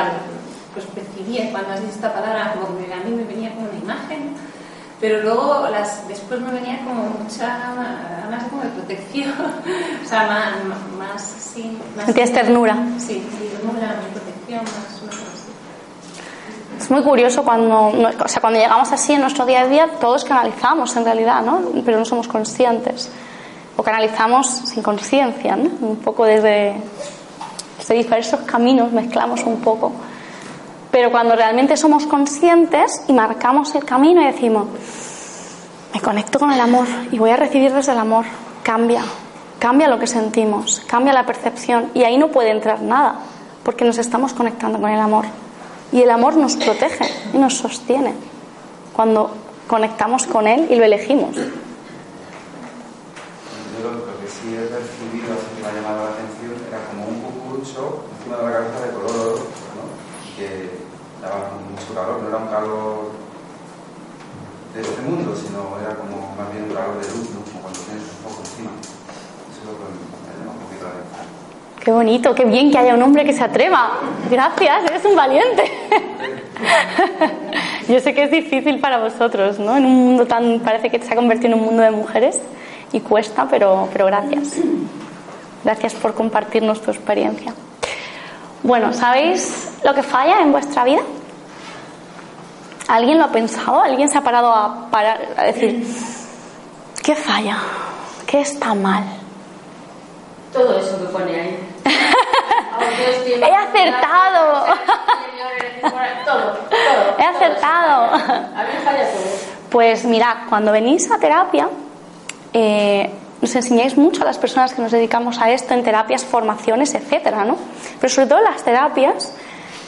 pues percibía cuando has dicho esta palabra, como que a mí me venía como una imagen, pero luego las, después me venía como mucha, más como de protección, [laughs] o sea, más, más, sí, más Sentías ternura. Sí, ternura, más protección, más, más así. Es muy curioso cuando, o sea, cuando llegamos así en nuestro día a día, todos canalizamos en realidad, ¿no? Pero no somos conscientes. O canalizamos sin conciencia, ¿no? Un poco desde, desde diversos caminos mezclamos un poco. Pero cuando realmente somos conscientes y marcamos el camino y decimos, me conecto con el amor y voy a recibir desde el amor, cambia, cambia lo que sentimos, cambia la percepción y ahí no puede entrar nada, porque nos estamos conectando con el amor. Y el amor nos protege y nos sostiene cuando conectamos con él y lo elegimos. Yo lo, que sí he percibido, así que me ha llamado la atención, era como un cucurucho encima de la cabeza de color oro, ¿no? que daba mucho calor, no era un calor de este mundo, sino era como más bien un calor de luz, ¿no? como cuando tienes un poco encima. Eso es lo que me un poquito atención. Qué bonito, qué bien que haya un hombre que se atreva. Gracias, eres un valiente. Yo sé que es difícil para vosotros, ¿no? En un mundo tan, parece que se ha convertido en un mundo de mujeres y cuesta, pero, pero gracias. Gracias por compartirnos tu experiencia. Bueno, ¿sabéis lo que falla en vuestra vida? ¿Alguien lo ha pensado? ¿Alguien se ha parado a, parar, a decir, ¿qué falla? ¿Qué está mal? Todo eso que pone ahí. [laughs] He acertado. He acertado. Pues mirad, cuando venís a terapia, eh, nos enseñáis mucho a las personas que nos dedicamos a esto en terapias, formaciones, etcétera, ¿no? Pero sobre todo las terapias,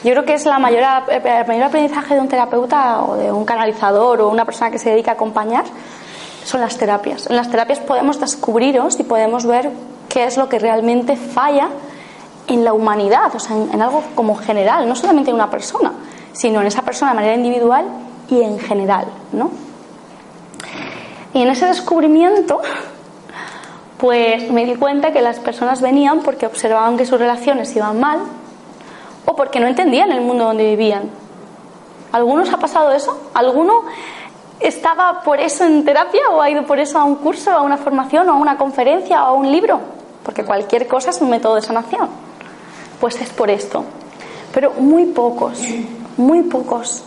yo creo que es la mayor, el mayor aprendizaje de un terapeuta o de un canalizador o una persona que se dedica a acompañar son las terapias. En las terapias podemos descubriros y podemos ver qué es lo que realmente falla en la humanidad, o sea, en, en algo como general, no solamente en una persona, sino en esa persona de manera individual y en general, ¿no? Y en ese descubrimiento, pues me di cuenta que las personas venían porque observaban que sus relaciones iban mal o porque no entendían el mundo donde vivían. ¿Algunos ha pasado eso? ¿Alguno estaba por eso en terapia o ha ido por eso a un curso, a una formación o a una conferencia o a un libro? Porque cualquier cosa es un método de sanación. Pues es por esto. Pero muy pocos, muy pocos.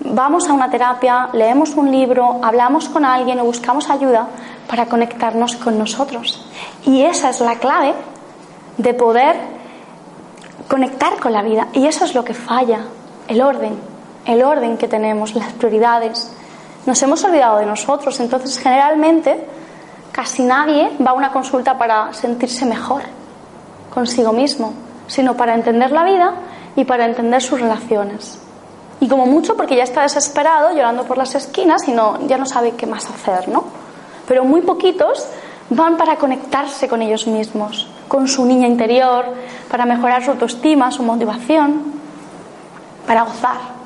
Vamos a una terapia, leemos un libro, hablamos con alguien o buscamos ayuda para conectarnos con nosotros. Y esa es la clave de poder conectar con la vida. Y eso es lo que falla, el orden, el orden que tenemos, las prioridades. Nos hemos olvidado de nosotros, entonces generalmente casi nadie va a una consulta para sentirse mejor consigo mismo, sino para entender la vida y para entender sus relaciones. Y como mucho porque ya está desesperado, llorando por las esquinas y no, ya no sabe qué más hacer, ¿no? Pero muy poquitos van para conectarse con ellos mismos, con su niña interior, para mejorar su autoestima, su motivación, para gozar.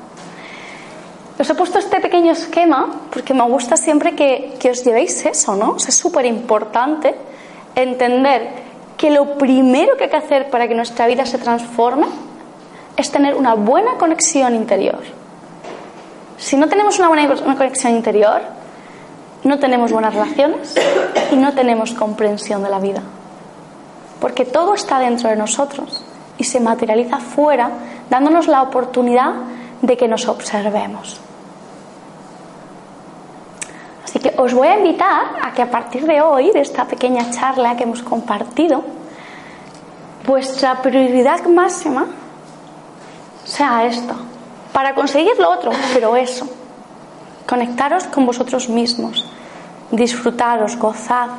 Os he puesto este pequeño esquema porque me gusta siempre que, que os llevéis eso, ¿no? Es súper importante entender que lo primero que hay que hacer para que nuestra vida se transforme es tener una buena conexión interior. Si no tenemos una buena conexión interior, no tenemos buenas relaciones y no tenemos comprensión de la vida. Porque todo está dentro de nosotros y se materializa fuera, dándonos la oportunidad de que nos observemos. Así que os voy a invitar a que a partir de hoy, de esta pequeña charla que hemos compartido, vuestra prioridad máxima sea esto, para conseguir lo otro, pero eso, conectaros con vosotros mismos, disfrutaros, gozad,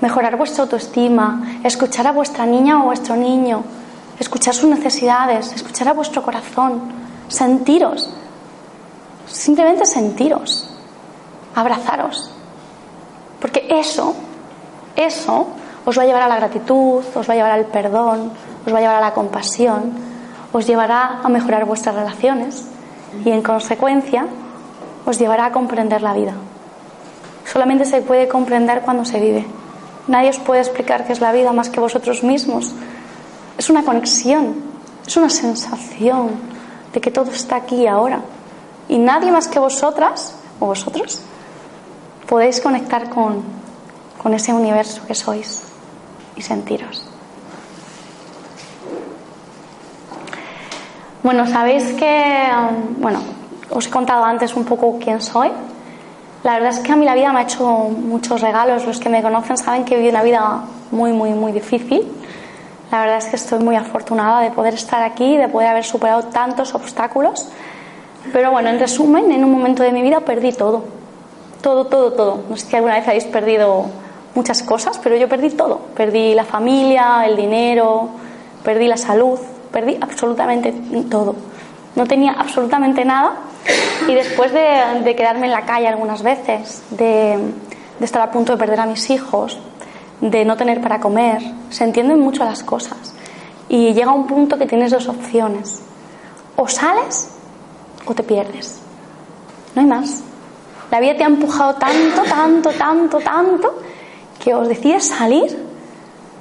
mejorar vuestra autoestima, escuchar a vuestra niña o vuestro niño, escuchar sus necesidades, escuchar a vuestro corazón, sentiros, simplemente sentiros, abrazaros, porque eso, eso os va a llevar a la gratitud, os va a llevar al perdón, os va a llevar a la compasión, os llevará a mejorar vuestras relaciones y en consecuencia os llevará a comprender la vida. Solamente se puede comprender cuando se vive. Nadie os puede explicar qué es la vida más que vosotros mismos. Es una conexión, es una sensación de que todo está aquí y ahora. Y nadie más que vosotras o vosotros podéis conectar con, con ese universo que sois y sentiros. Bueno, sabéis que, um, bueno, os he contado antes un poco quién soy. La verdad es que a mí la vida me ha hecho muchos regalos. Los que me conocen saben que viví una vida muy, muy, muy difícil. La verdad es que estoy muy afortunada de poder estar aquí, de poder haber superado tantos obstáculos. Pero bueno, en resumen, en un momento de mi vida perdí todo. Todo, todo, todo. No sé si alguna vez habéis perdido muchas cosas, pero yo perdí todo. Perdí la familia, el dinero, perdí la salud, perdí absolutamente todo. No tenía absolutamente nada y después de, quedarme en la calle algunas veces, de, de estar a punto de perder a mis hijos, de no tener para comer, se entienden mucho las cosas. Y llega un punto que tienes dos opciones. O sales o te pierdes. No hay más. La vida te ha empujado tanto, tanto, tanto, tanto, que os decides salir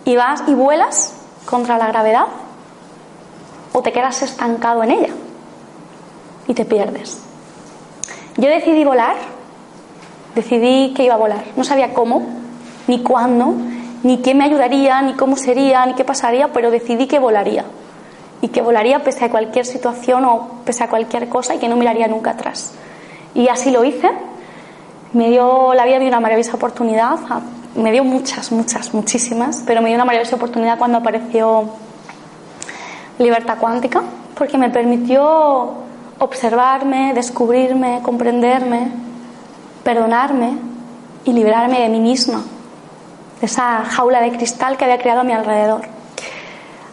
y vas y vuelas contra la gravedad o te quedas estancado en ella y te pierdes. Yo decidí volar, decidí que iba a volar. No sabía cómo, ni cuándo, ni qué me ayudaría, ni cómo sería, ni qué pasaría, pero decidí que volaría. Y que volaría pese a cualquier situación o pese a cualquier cosa y que no miraría nunca atrás. Y así lo hice. Me dio la vida de una maravillosa oportunidad. Me dio muchas, muchas, muchísimas, pero me dio una maravillosa oportunidad cuando apareció Libertad Cuántica, porque me permitió observarme, descubrirme, comprenderme, perdonarme y liberarme de mí misma, de esa jaula de cristal que había creado a mi alrededor.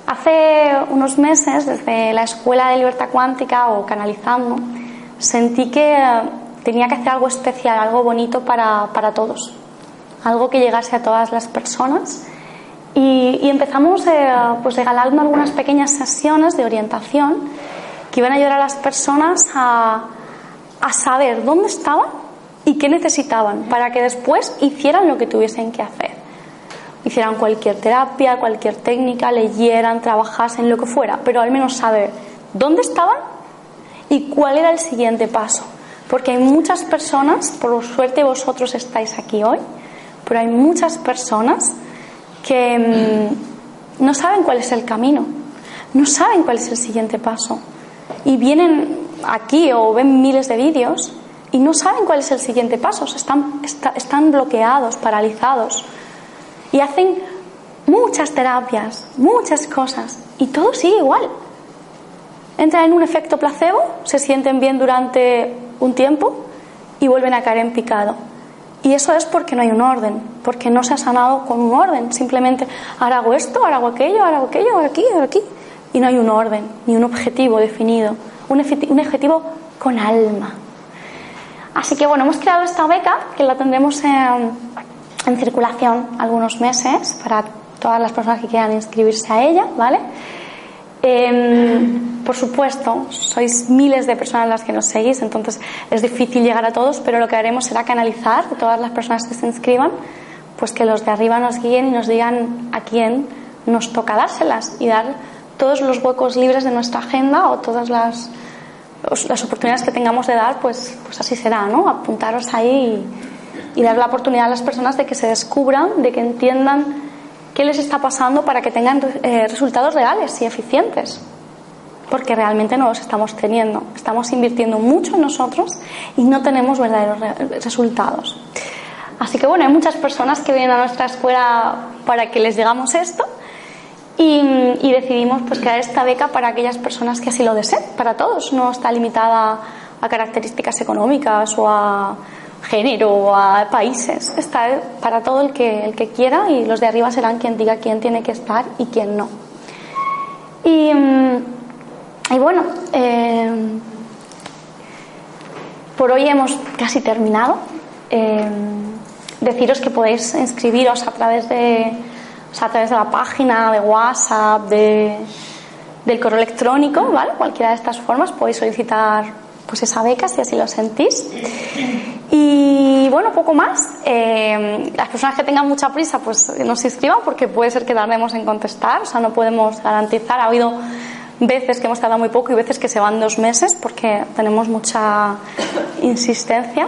Hace unos meses, desde la Escuela de Libertad Cuántica o canalizando, sentí que tenía que hacer algo especial, algo bonito para, para todos, algo que llegase a todas las personas. Y, empezamos eh, pues regalando algunas pequeñas sesiones de orientación que iban a ayudar a las personas a, a saber dónde estaban y qué necesitaban para que después hicieran lo que tuviesen que hacer hicieran cualquier terapia, cualquier técnica, leyeran, trabajasen, lo que fuera, pero al menos saber dónde estaban y cuál era el siguiente paso. Porque hay muchas personas, por suerte vosotros estáis aquí hoy, pero hay muchas personas que mm, no saben cuál es el camino, no saben cuál es el siguiente paso. Y vienen aquí o ven miles de vídeos y no saben cuál es el siguiente paso, están, están bloqueados, paralizados y hacen muchas terapias, muchas cosas y todo sigue igual. Entran en un efecto placebo, se sienten bien durante un tiempo y vuelven a caer en picado. Y eso es porque no hay un orden, porque no se ha sanado con un orden. Simplemente ahora hago esto, ahora hago aquello, ahora hago aquello, ahora aquí, ahora aquí. Y no hay un orden, ni un objetivo definido, un, un objetivo con alma. Así que bueno, hemos creado esta beca que la tendremos en en circulación algunos meses para todas las personas que quieran inscribirse a ella, ¿vale? Em, por supuesto, sois miles de personas las que nos seguís, entonces es difícil llegar a todos, pero lo que haremos será canalizar a todas las personas que se inscriban, pues que los de arriba nos guíen y nos digan a quién nos toca dárselas y dar todos los huecos libres de nuestra agenda o todas las, las oportunidades que tengamos de dar, pues, pues así será, ¿no? Apuntaros ahí y, dar la oportunidad a las personas de que se descubran, de que entiendan qué les está pasando para que tengan eh, resultados reales y eficientes. Porque realmente no los estamos teniendo. Estamos invirtiendo mucho en nosotros y no tenemos verdaderos resultados. Así que bueno, hay muchas personas que vienen a nuestra escuela para que les digamos esto y, decidimos pues crear esta beca para aquellas personas que así lo deseen, para todos. No está limitada a características económicas o a género o a países. Está para todo el que, el que quiera y los de arriba serán quien diga quién tiene que estar y quién no. Y, y bueno, eh, por hoy hemos casi terminado. Eh, deciros que podéis inscribiros a través de, a través de la página, de WhatsApp, de, del correo electrónico, ¿vale? Cualquiera de estas formas podéis solicitar pues esa beca si así lo sentís. Y bueno, poco más. Eh, las personas que tengan mucha prisa, pues no se inscriban porque puede ser que tardemos en contestar, o sea, no podemos garantizar. Ha habido veces que hemos tardado muy poco y veces que se van dos meses porque tenemos mucha insistencia.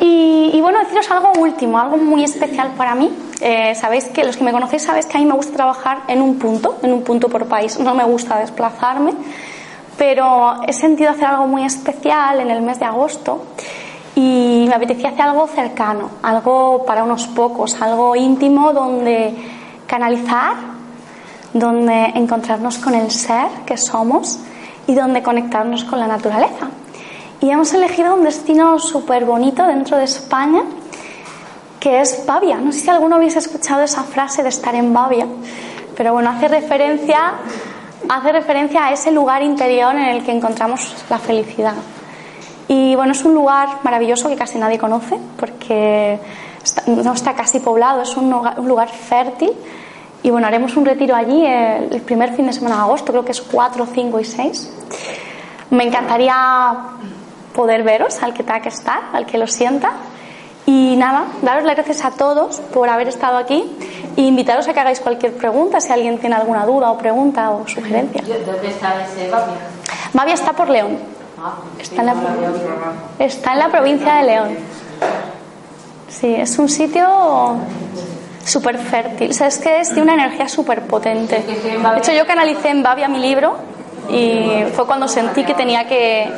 Y bueno, deciros algo último, algo muy especial para mí. Eh, sabéis que los que me conocéis sabéis que a mí me gusta trabajar en un punto, en un punto por país. No me gusta desplazarme, pero he sentido hacer algo muy especial en el mes de agosto y me apetecía hacer algo cercano, algo para unos pocos, algo íntimo donde canalizar, donde encontrarnos con el ser que somos y donde conectarnos con la naturaleza. Y hemos elegido un destino súper bonito dentro de España, que es Bavia. No sé si alguno habéis escuchado esa frase de estar en Bavia, pero bueno, hace referencia, hace referencia a ese lugar interior en el que encontramos la felicidad. Y bueno, es un lugar maravilloso que casi nadie conoce, porque no está casi poblado, es un lugar, un lugar fértil. Y bueno, haremos un retiro allí el, el primer fin de semana de agosto, creo que es 4, 5 y 6. Me encantaría poder veros, al que tenga que estar, al que lo sienta. Y nada, daros las gracias a todos por haber estado aquí e invitaros a que hagáis cualquier pregunta, si alguien tiene alguna duda o pregunta o sugerencia. ¿Dónde está ese Bavia? Mavia está por León. Ah, Está en la, está en la provincia de León. Sí, es un sitio súper fértil. O sea, es que es de una energía súper potente. De hecho, yo canalicé en Bavia mi libro y fue cuando sentí que tenía que,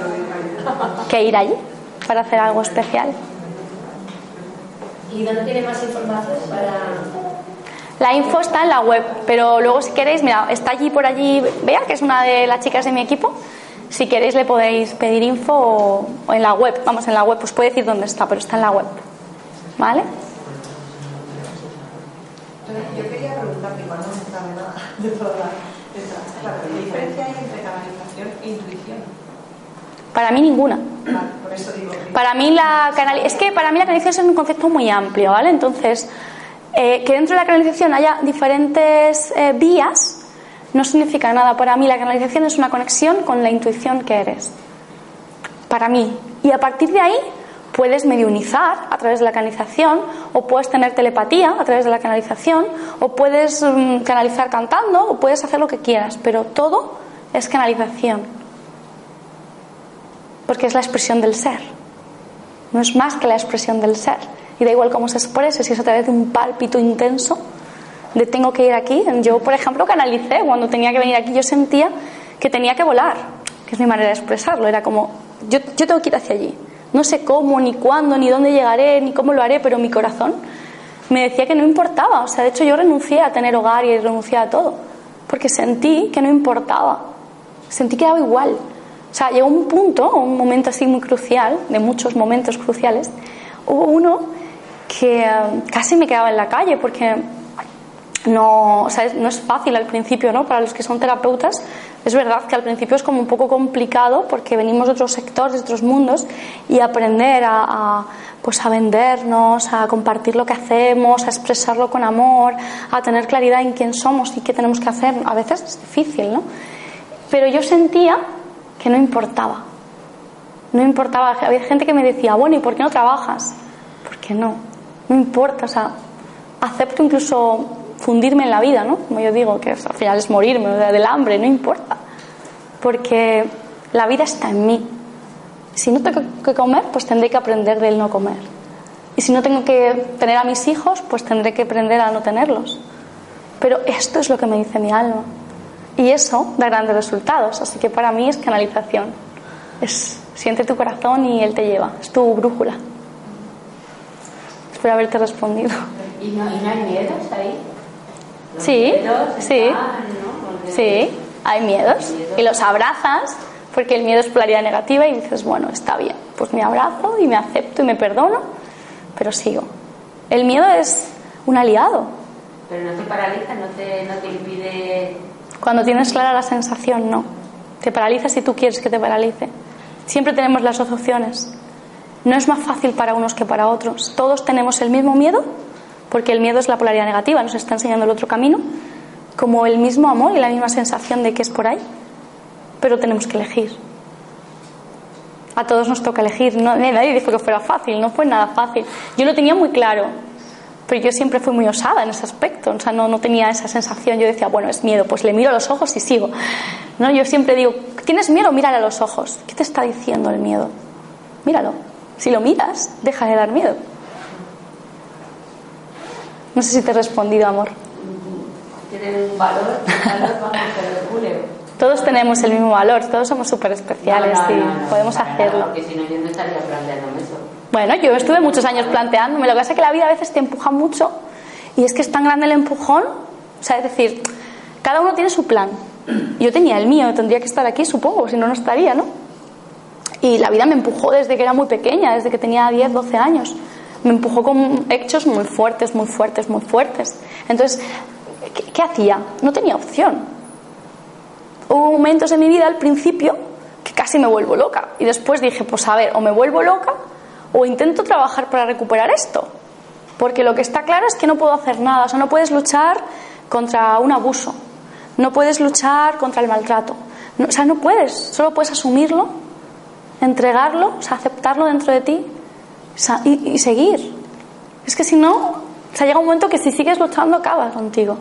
que ir allí para hacer algo especial. ¿Y dónde tiene más información para.? La info está en la web, pero luego si queréis, mira, está allí por allí, vea que es una de las chicas de mi equipo. Si queréis le podéis pedir info o, o en la web, vamos, en la web, pues puede decir dónde está, pero está en la web. ¿Vale? Yo quería preguntarte, cuando no se sabe nada de toda la, [laughs] de esta charla, ¿qué diferencia hay entre canalización e intuición? Para mí ninguna. Vale, por eso digo. que- Para mí la canal es que para mí la canalización es un concepto muy amplio, ¿vale? Entonces, eh, que dentro de la canalización haya diferentes eh, vías no significa nada. Para mí la canalización es una conexión con la intuición que eres. Para mí. Y a partir de ahí puedes mediunizar a través de la canalización o puedes tener telepatía a través de la canalización o puedes mm, canalizar cantando o puedes hacer lo que quieras, pero todo es canalización. Porque es la expresión del ser. No es más que la expresión del ser. Y da igual cómo se exprese, si es a través de un pálpito intenso, de tengo que ir aquí. Yo, por ejemplo, canalicé cuando tenía que venir aquí, yo sentía que tenía que volar, que es mi manera de expresarlo. Era como, yo, yo tengo que ir hacia allí. No sé cómo, ni cuándo, ni dónde llegaré, ni cómo lo haré, pero mi corazón me decía que no importaba. O sea, de hecho yo renuncié a tener hogar y renuncié a todo, porque sentí que no importaba. Sentí que daba igual. O sea, llegó un punto, un momento así muy crucial, de muchos momentos cruciales, hubo uno que eh, casi me quedaba en la calle porque no, o sea, no es fácil al principio, ¿no? Para los que son terapeutas, es verdad que al principio es como un poco complicado porque venimos de otros sectores, de otros mundos y aprender a, a, pues a vendernos, a compartir lo que hacemos, a expresarlo con amor, a tener claridad en quién somos y qué tenemos que hacer, a veces es difícil, ¿no? Pero yo sentía que no importaba. No importaba. Había gente que me decía, bueno, ¿y por qué no trabajas? ¿Por qué no? No importa, o sea, acepto incluso fundirme en la vida, ¿no? Como yo digo, que al final es morirme o sea, del hambre, no importa. Porque la vida está en mí. Si no tengo que comer, pues tendré que aprender del no comer. Y si no tengo que tener a mis hijos, pues tendré que aprender a no tenerlos. Pero esto es lo que me dice mi alma. Y eso da grandes resultados. Así que para mí es canalización. Es siente tu corazón y él te lleva. Es tu brújula. Espero haberte respondido. ¿Y no, y no hay miedos ahí? Los Sí, miedos sí. están, ¿no? Porque- Sí, hay miedos. Y los abrazas porque el miedo es polaridad negativa y dices, bueno, está bien. Pues me abrazo y me acepto y me perdono, pero sigo. El miedo es un aliado. Pero no te paraliza, no te, no te impide... Cuando tienes clara la sensación, no. Te paraliza si tú quieres que te paralice. Siempre tenemos las dos opciones. No es más fácil para unos que para otros. Todos tenemos el mismo miedo, porque el miedo es la polaridad negativa, nos está enseñando el otro camino, como el mismo amor y la misma sensación de que es por ahí. Pero tenemos que elegir. A todos nos toca elegir. No, nadie dijo que fuera fácil, no fue nada fácil. Yo lo tenía muy claro, pero yo siempre fui muy osada en ese aspecto, o sea, no, no tenía esa sensación. Yo decía, bueno, es miedo, pues le miro a los ojos y sigo. ¿No? Yo siempre digo, ¿tienes miedo? Mírale a los ojos. ¿Qué te está diciendo el miedo? Míralo. Si lo miras, deja de dar miedo. No sé si te he respondido, amor. Tienen un valor, todos tenemos el mismo valor, todos somos súper especiales y podemos hacerlo. porque si no, yo no estaría planteándome eso. Bueno, yo estuve muchos años planteándome. Lo que pasa es que la vida a veces te empuja mucho y es que es tan grande el empujón. O sea, es decir, cada uno tiene su plan. Yo tenía el mío, tendría que estar aquí, supongo, si no, no estaría, ¿no? Y la vida me empujó desde que era muy pequeña, desde que tenía 10, 12 años. Me empujó con hechos muy fuertes, muy fuertes, muy fuertes. Entonces, qué hacía? No tenía opción hubo momentos en mi vida al principio que casi me vuelvo loca. Y después dije, pues a ver, o me vuelvo loca o intento trabajar para recuperar esto. Porque lo que está claro es que no puedo hacer nada. O sea, no puedes luchar contra un abuso. No puedes luchar contra el maltrato. o sea, no puedes. Solo puedes asumirlo, entregarlo, aceptarlo dentro de ti y, seguir. Es que si no, o llega un momento que si sigues luchando acaba contigo.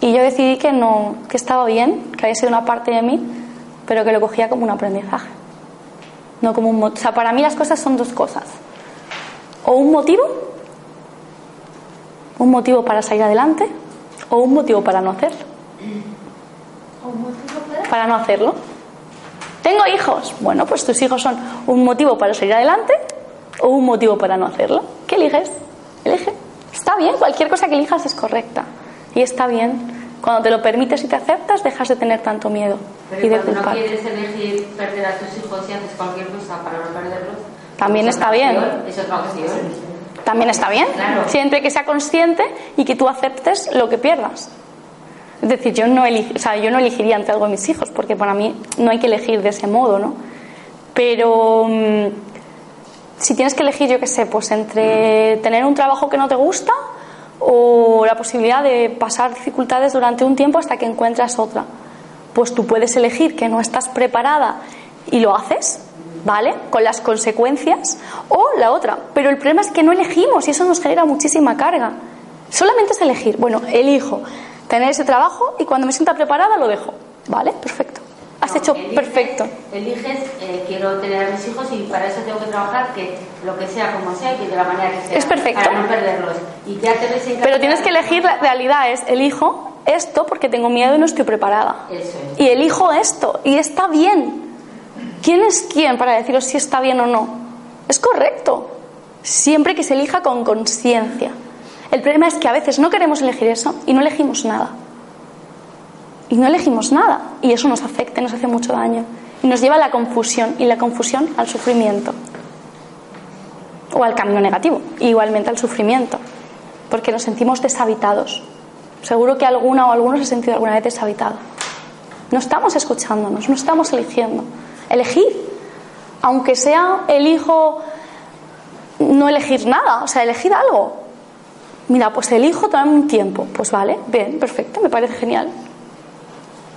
Y yo decidí que no, que estaba bien, que había sido una parte de mí, pero que lo cogía como un aprendizaje. No como un, o sea, para mí las cosas son dos cosas. O un motivo, un motivo para salir adelante, o un motivo para no hacerlo. Para no hacerlo. Tengo hijos. Bueno, pues tus hijos son un motivo para salir adelante o un motivo para no hacerlo. ¿Qué eliges? Elige. Está bien, cualquier cosa que elijas es correcta. Y está bien. Cuando te lo permites y te aceptas, dejas de tener tanto miedo. Pero y de cuando no quieres elegir perder a tus hijos y haces cualquier cosa para no perderlos, también está bien. Es otra ocasión. También está bien. Siempre que sea consciente y que tú aceptes lo que pierdas. Es decir, yo no, o sea, yo no elegiría entre algo de mis hijos, porque para mí no hay que elegir de ese modo, ¿no? Pero mm, si tienes que elegir, yo qué sé, pues entre tener un trabajo que no te gusta o la posibilidad de pasar dificultades durante un tiempo hasta que encuentras otra. Pues tú puedes elegir que no estás preparada y lo haces, ¿vale? Con las consecuencias, o la otra. Pero el problema es que no elegimos y eso nos genera muchísima carga. Solamente es elegir. Bueno, elijo tener ese trabajo y cuando me sienta preparada lo dejo. ¿Vale? Perfecto. Has hecho perfecto. Eliges, eh, quiero tener a mis hijos y para eso tengo que trabajar que lo que sea como sea y de la manera que sea. Es perfecto. Para no perderlos. Y ya te ves Pero tienes que elegir la realidad, es elijo esto porque tengo miedo y no estoy preparada. Eso es. Y elijo esto y está bien. ¿Quién es quién para deciros si está bien o no? Es correcto. Siempre que se elija con conciencia. El problema es que a veces no queremos elegir eso y no elegimos nada y no elegimos nada y eso nos afecta nos hace mucho daño y nos lleva a la confusión y la confusión al sufrimiento o al camino negativo igualmente al sufrimiento porque nos sentimos deshabitados. Seguro que alguna o alguno se ha sentido alguna vez deshabitado no estamos escuchándonos no estamos eligiendo. Elegid aunque sea elijo no elegir nada o sea elegir algo. Mira pues elijo tomarme un tiempo. Pues vale bien perfecto me parece genial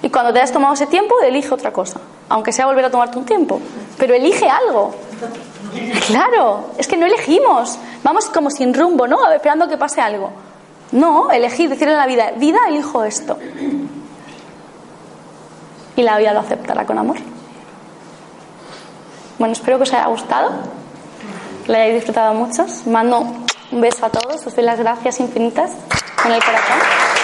y cuando te has tomado ese tiempo, elige otra cosa. Aunque sea volver a tomarte un tiempo. Pero elige algo. Claro, es que no elegimos. Vamos como sin rumbo, ¿no? Esperando que pase algo. No, elegir, decir en la vida, vida, elijo esto. Y la vida lo aceptará con amor. Bueno, espero que os haya gustado, lo hayáis disfrutado muchos. Mando un beso a todos, os doy las gracias infinitas con el corazón.